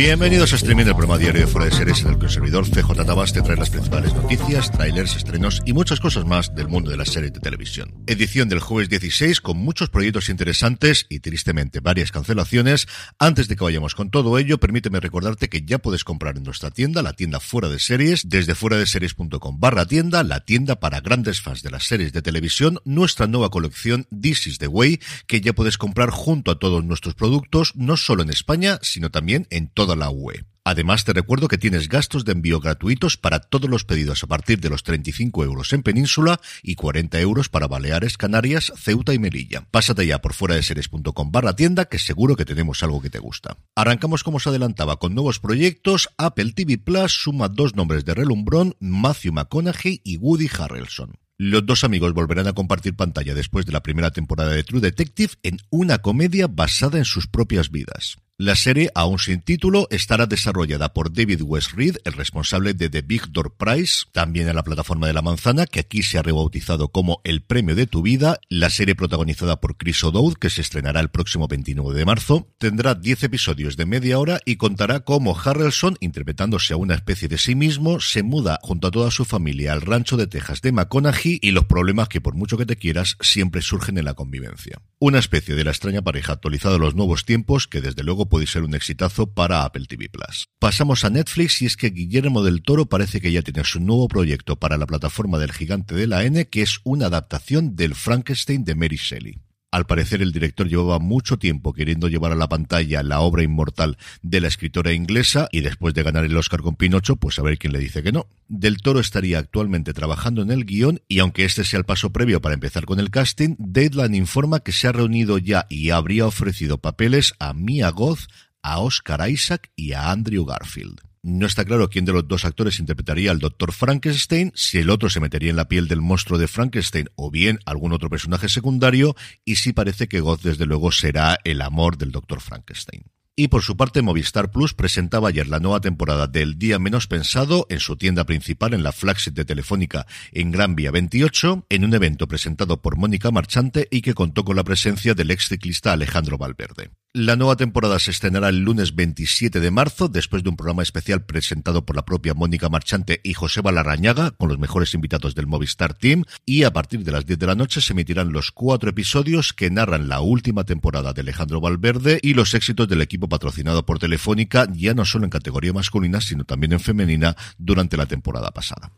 Bienvenidos a Streaming, el programa diario de Fuera de Series en el que el servidor CJ Navas te trae las principales noticias, trailers, estrenos y muchas cosas más del mundo de las series de televisión. Edición del jueves 16 con muchos proyectos interesantes y tristemente varias cancelaciones. Antes de que vayamos con todo ello, permíteme recordarte que ya puedes comprar en nuestra tienda, la tienda Fuera de Series, desde fuera de series.com barra tienda, la tienda para grandes fans de las series de televisión, nuestra nueva colección This is the Way, que ya puedes comprar junto a todos nuestros productos, no solo en España, sino también en toda la UE. Además, te recuerdo que tienes gastos de envío gratuitos para todos los pedidos a partir de los 35 euros en Península y 40 euros para Baleares, Canarias, Ceuta y Melilla. Pásate ya por fuera de series.com barra tienda que seguro que tenemos algo que te gusta. Arrancamos como se adelantaba con nuevos proyectos. Apple TV Plus suma dos nombres de relumbrón, Matthew McConaughey y Woody Harrelson. Los dos amigos volverán a compartir pantalla después de la primera temporada de True Detective en una comedia basada en sus propias vidas. La serie, aún sin título, estará desarrollada por David West Reed, el responsable de The Big Door Prize, también en la plataforma de la manzana, que aquí se ha rebautizado como El Premio de tu Vida. La serie protagonizada por Chris O'Dowd, que se estrenará el próximo 29 de marzo, tendrá 10 episodios de media hora y contará cómo Harrelson, interpretándose a una especie de sí mismo, se muda junto a toda su familia al rancho de Texas de McConaughey y los problemas que por mucho que te quieras siempre surgen en la convivencia. Una especie de la extraña pareja actualizada a los nuevos tiempos que desde luego puede ser un exitazo para Apple TV Plus. Pasamos a Netflix y es que Guillermo del Toro parece que ya tiene su nuevo proyecto para la plataforma del gigante de la N, que es una adaptación del Frankenstein de Mary Shelley. Al parecer el director llevaba mucho tiempo queriendo llevar a la pantalla la obra inmortal de la escritora inglesa y después de ganar el Oscar con Pinocho, pues a ver quién le dice que no. Del Toro estaría actualmente trabajando en el guion y aunque este sea el paso previo para empezar con el casting, Deadline informa que se ha reunido ya y habría ofrecido papeles a Mia Goth, a Oscar Isaac y a Andrew Garfield. No está claro quién de los dos actores interpretaría al Dr. Frankenstein, si el otro se metería en la piel del monstruo de Frankenstein o bien algún otro personaje secundario, y sí parece que Goth desde luego será el amor del Dr. Frankenstein. Y por su parte, Movistar Plus presentaba ayer la nueva temporada del Día Menos Pensado en su tienda principal en la flagship de Telefónica en Gran Vía 28, en un evento presentado por Mónica Marchante y que contó con la presencia del ex ciclista Alejandro Valverde. La nueva temporada se estrenará el lunes 27 de marzo, después de un programa especial presentado por la propia Mónica Marchante y José Balarrañaga, con los mejores invitados del Movistar Team, y a partir de las 10 de la noche se emitirán los cuatro episodios que narran la última temporada de Alejandro Valverde y los éxitos del equipo patrocinado por Telefónica, ya no solo en categoría masculina, sino también en femenina, durante la temporada pasada.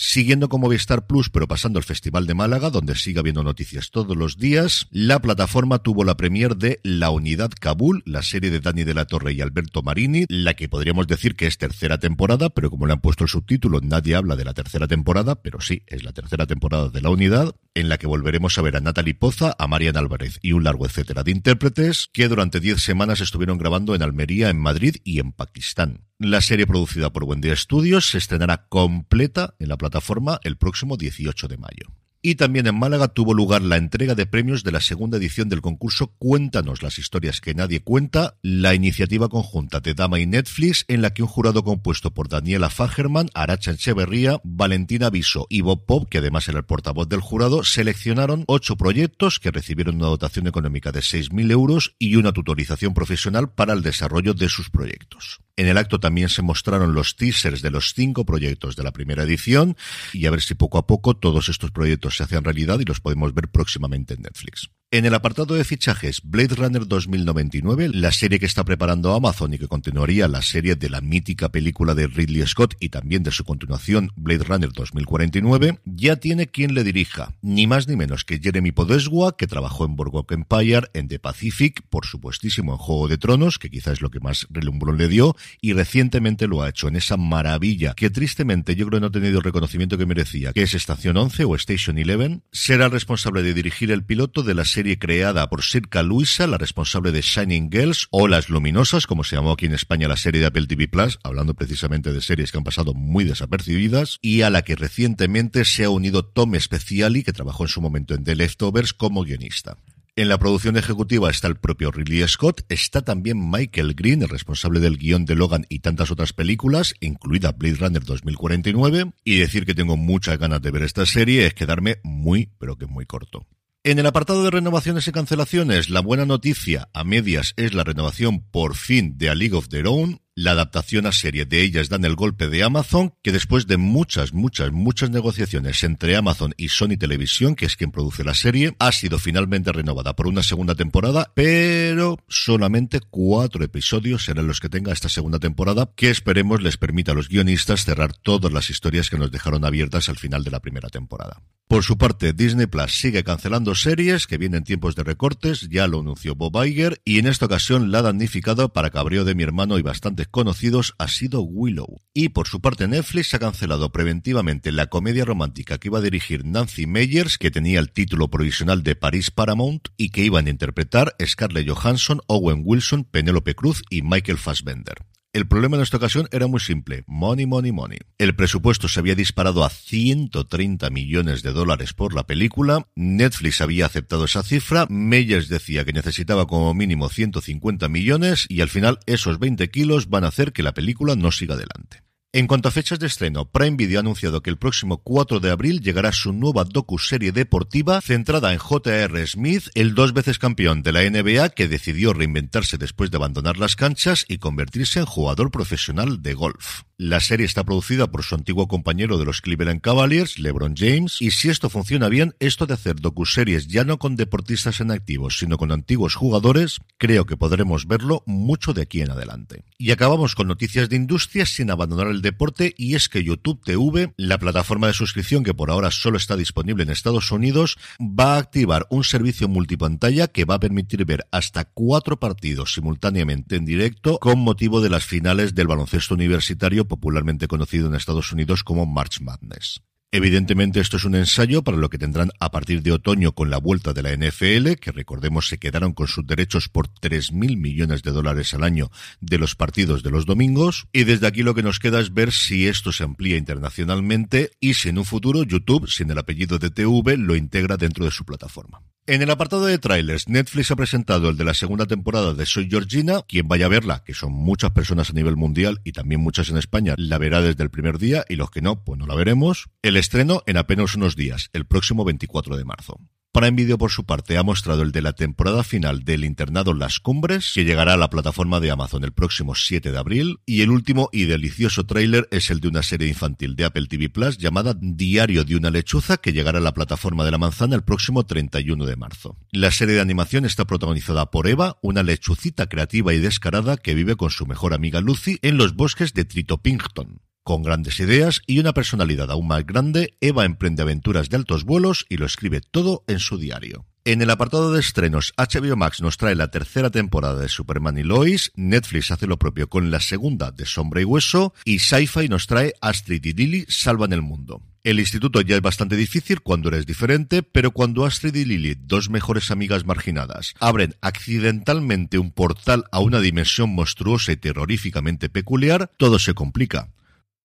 Siguiendo con Movistar Plus, pero pasando al Festival de Málaga, donde sigue habiendo noticias todos los días, la plataforma tuvo la premier de La Unidad Kabul, la serie de Dani de la Torre y Alberto Marini, la que podríamos decir que es tercera temporada, pero como le han puesto el subtítulo, nadie habla de la tercera temporada, pero sí, es la tercera temporada de La Unidad, en la que volveremos a ver a Natalie Poza, a Marian Álvarez y un largo etcétera de intérpretes, que durante diez semanas estuvieron grabando en Almería, en Madrid y en Pakistán. La serie producida por Wendy Studios se estrenará completa en la plataforma el próximo 18 de mayo. Y también en Málaga tuvo lugar la entrega de premios de la segunda edición del concurso Cuéntanos las historias que nadie cuenta, la iniciativa conjunta de Dama y Netflix, en la que un jurado compuesto por Daniela Fagerman, Aracha Echeverría, Valentina Viso y Bob Pop, que además era el portavoz del jurado, seleccionaron ocho proyectos que recibieron una dotación económica de 6.000 euros y una tutorización profesional para el desarrollo de sus proyectos. En el acto también se mostraron los teasers de los cinco proyectos de la primera edición y a ver si poco a poco todos estos proyectos se hacen realidad y los podemos ver próximamente en Netflix. En el apartado de fichajes, Blade Runner 2099, la serie que está preparando Amazon y que continuaría la serie de la mítica película de Ridley Scott y también de su continuación, Blade Runner 2049, ya tiene quien le dirija, ni más ni menos que Jeremy Podeswa, que trabajó en Boardwalk Empire, en The Pacific, por supuestísimo en Juego de Tronos, que quizás es lo que más relumbrón le dio, y recientemente lo ha hecho en esa maravilla que tristemente yo creo no ha tenido el reconocimiento que merecía, que es Estación 11 o Station 11, será responsable de dirigir el piloto de la serie serie creada por Sirka Luisa, la responsable de Shining Girls o Las Luminosas, como se llamó aquí en España la serie de Apple TV Plus, hablando precisamente de series que han pasado muy desapercibidas, y a la que recientemente se ha unido Tom Speciali, que trabajó en su momento en The Leftovers como guionista. En la producción ejecutiva está el propio Ridley Scott, está también Michael Green, el responsable del guion de Logan y tantas otras películas, incluida Blade Runner 2049, y decir que tengo muchas ganas de ver esta serie es quedarme muy, pero que muy corto. En el apartado de renovaciones y cancelaciones, la buena noticia a medias es la renovación por fin de A League of Their Own, la adaptación a serie de ellas dan el golpe de Amazon, que después de muchas, muchas, muchas negociaciones entre Amazon y Sony Televisión, que es quien produce la serie, ha sido finalmente renovada por una segunda temporada, pero solamente cuatro episodios serán los que tenga esta segunda temporada, que esperemos les permita a los guionistas cerrar todas las historias que nos dejaron abiertas al final de la primera temporada. Por su parte, Disney Plus sigue cancelando series que vienen tiempos de recortes, ya lo anunció Bob Iger, y en esta ocasión la ha damnificado para cabreo de mi hermano y bastantes conocidos ha sido Willow. Y por su parte Netflix ha cancelado preventivamente la comedia romántica que iba a dirigir Nancy Meyers, que tenía el título provisional de Paris Paramount y que iban a interpretar Scarlett Johansson, Owen Wilson, Penélope Cruz y Michael Fassbender. El problema en esta ocasión era muy simple. Money, money, money. El presupuesto se había disparado a 130 millones de dólares por la película. Netflix había aceptado esa cifra. Meyers decía que necesitaba como mínimo 150 millones y al final esos 20 kilos van a hacer que la película no siga adelante. En cuanto a fechas de estreno, Prime Video ha anunciado que el próximo 4 de abril llegará su nueva docu-serie deportiva centrada en J.R. Smith, el dos veces campeón de la NBA que decidió reinventarse después de abandonar las canchas y convertirse en jugador profesional de golf. La serie está producida por su antiguo compañero de los Cleveland Cavaliers, LeBron James, y si esto funciona bien, esto de hacer docuseries ya no con deportistas en activos, sino con antiguos jugadores, creo que podremos verlo mucho de aquí en adelante. Y acabamos con noticias de industria sin abandonar el deporte, y es que YouTube TV, la plataforma de suscripción que por ahora solo está disponible en Estados Unidos, va a activar un servicio multipantalla que va a permitir ver hasta cuatro partidos simultáneamente en directo con motivo de las finales del baloncesto universitario popularmente conocido en Estados Unidos como March Madness. Evidentemente esto es un ensayo para lo que tendrán a partir de otoño con la vuelta de la NFL, que recordemos se quedaron con sus derechos por 3.000 millones de dólares al año de los partidos de los domingos. Y desde aquí lo que nos queda es ver si esto se amplía internacionalmente y si en un futuro YouTube, sin el apellido de TV, lo integra dentro de su plataforma. En el apartado de trailers, Netflix ha presentado el de la segunda temporada de Soy Georgina. Quien vaya a verla, que son muchas personas a nivel mundial y también muchas en España, la verá desde el primer día y los que no, pues no la veremos. Estreno en apenas unos días, el próximo 24 de marzo. Prime Video, por su parte, ha mostrado el de la temporada final del internado Las Cumbres, que llegará a la plataforma de Amazon el próximo 7 de abril, y el último y delicioso tráiler es el de una serie infantil de Apple TV Plus llamada Diario de una lechuza, que llegará a la plataforma de la manzana el próximo 31 de marzo. La serie de animación está protagonizada por Eva, una lechucita creativa y descarada que vive con su mejor amiga Lucy en los bosques de Tritopington. Con grandes ideas y una personalidad aún más grande, Eva emprende aventuras de altos vuelos y lo escribe todo en su diario. En el apartado de estrenos, HBO Max nos trae la tercera temporada de Superman y Lois, Netflix hace lo propio con la segunda de Sombra y Hueso, y Sci-Fi nos trae Astrid y Lily salvan el mundo. El instituto ya es bastante difícil cuando eres diferente, pero cuando Astrid y Lily, dos mejores amigas marginadas, abren accidentalmente un portal a una dimensión monstruosa y terroríficamente peculiar, todo se complica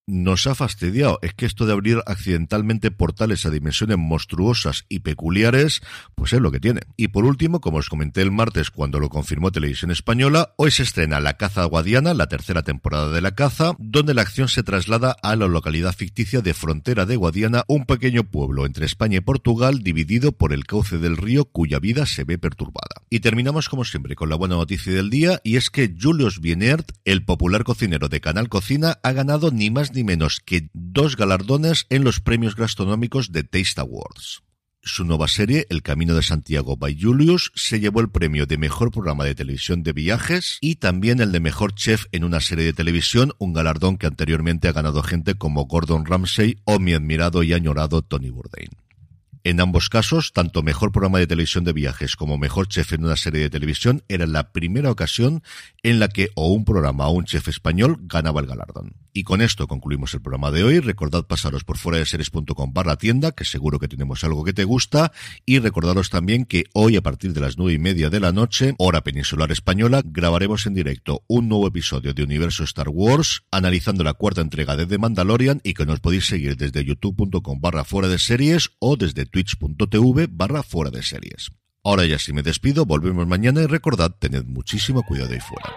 nos ha fastidiado. Es que esto de abrir accidentalmente portales a dimensiones monstruosas y peculiares, pues es lo que tiene. Y por último, como os comenté el martes cuando lo confirmó Televisión Española, hoy se estrena La Caza Guadiana, la tercera temporada de La Caza, donde la acción se traslada a la localidad ficticia de Frontera de Guadiana, un pequeño pueblo entre España y Portugal dividido por el cauce del río cuya vida se ve perturbada. Y terminamos como siempre con la buena noticia del día y es que Julius Bienert, el popular cocinero de Canal Cocina, ha ganado ni más ni menos que dos galardones en los premios gastronómicos de Taste Awards. Su nueva serie, El Camino de Santiago by Julius, se llevó el premio de Mejor Programa de Televisión de Viajes y también el de Mejor Chef en una serie de televisión, un galardón que anteriormente ha ganado gente como Gordon Ramsay o mi admirado y añorado Tony Bourdain. En ambos casos, tanto mejor programa de televisión de viajes como mejor chef en una serie de televisión era la primera ocasión en la que o un programa o un chef español ganaba el galardón. Y con esto concluimos el programa de hoy. Recordad pasaros por fuera de series.com barra tienda, que seguro que tenemos algo que te gusta. Y recordaros también que hoy a partir de las nueve y media de la noche, hora peninsular española, grabaremos en directo un nuevo episodio de Universo Star Wars, analizando la cuarta entrega de The Mandalorian y que nos podéis seguir desde youtube.com barra fuera de series o desde twitch.tv barra fuera de series. Ahora ya si me despido, volvemos mañana y recordad, tened muchísimo cuidado ahí fuera.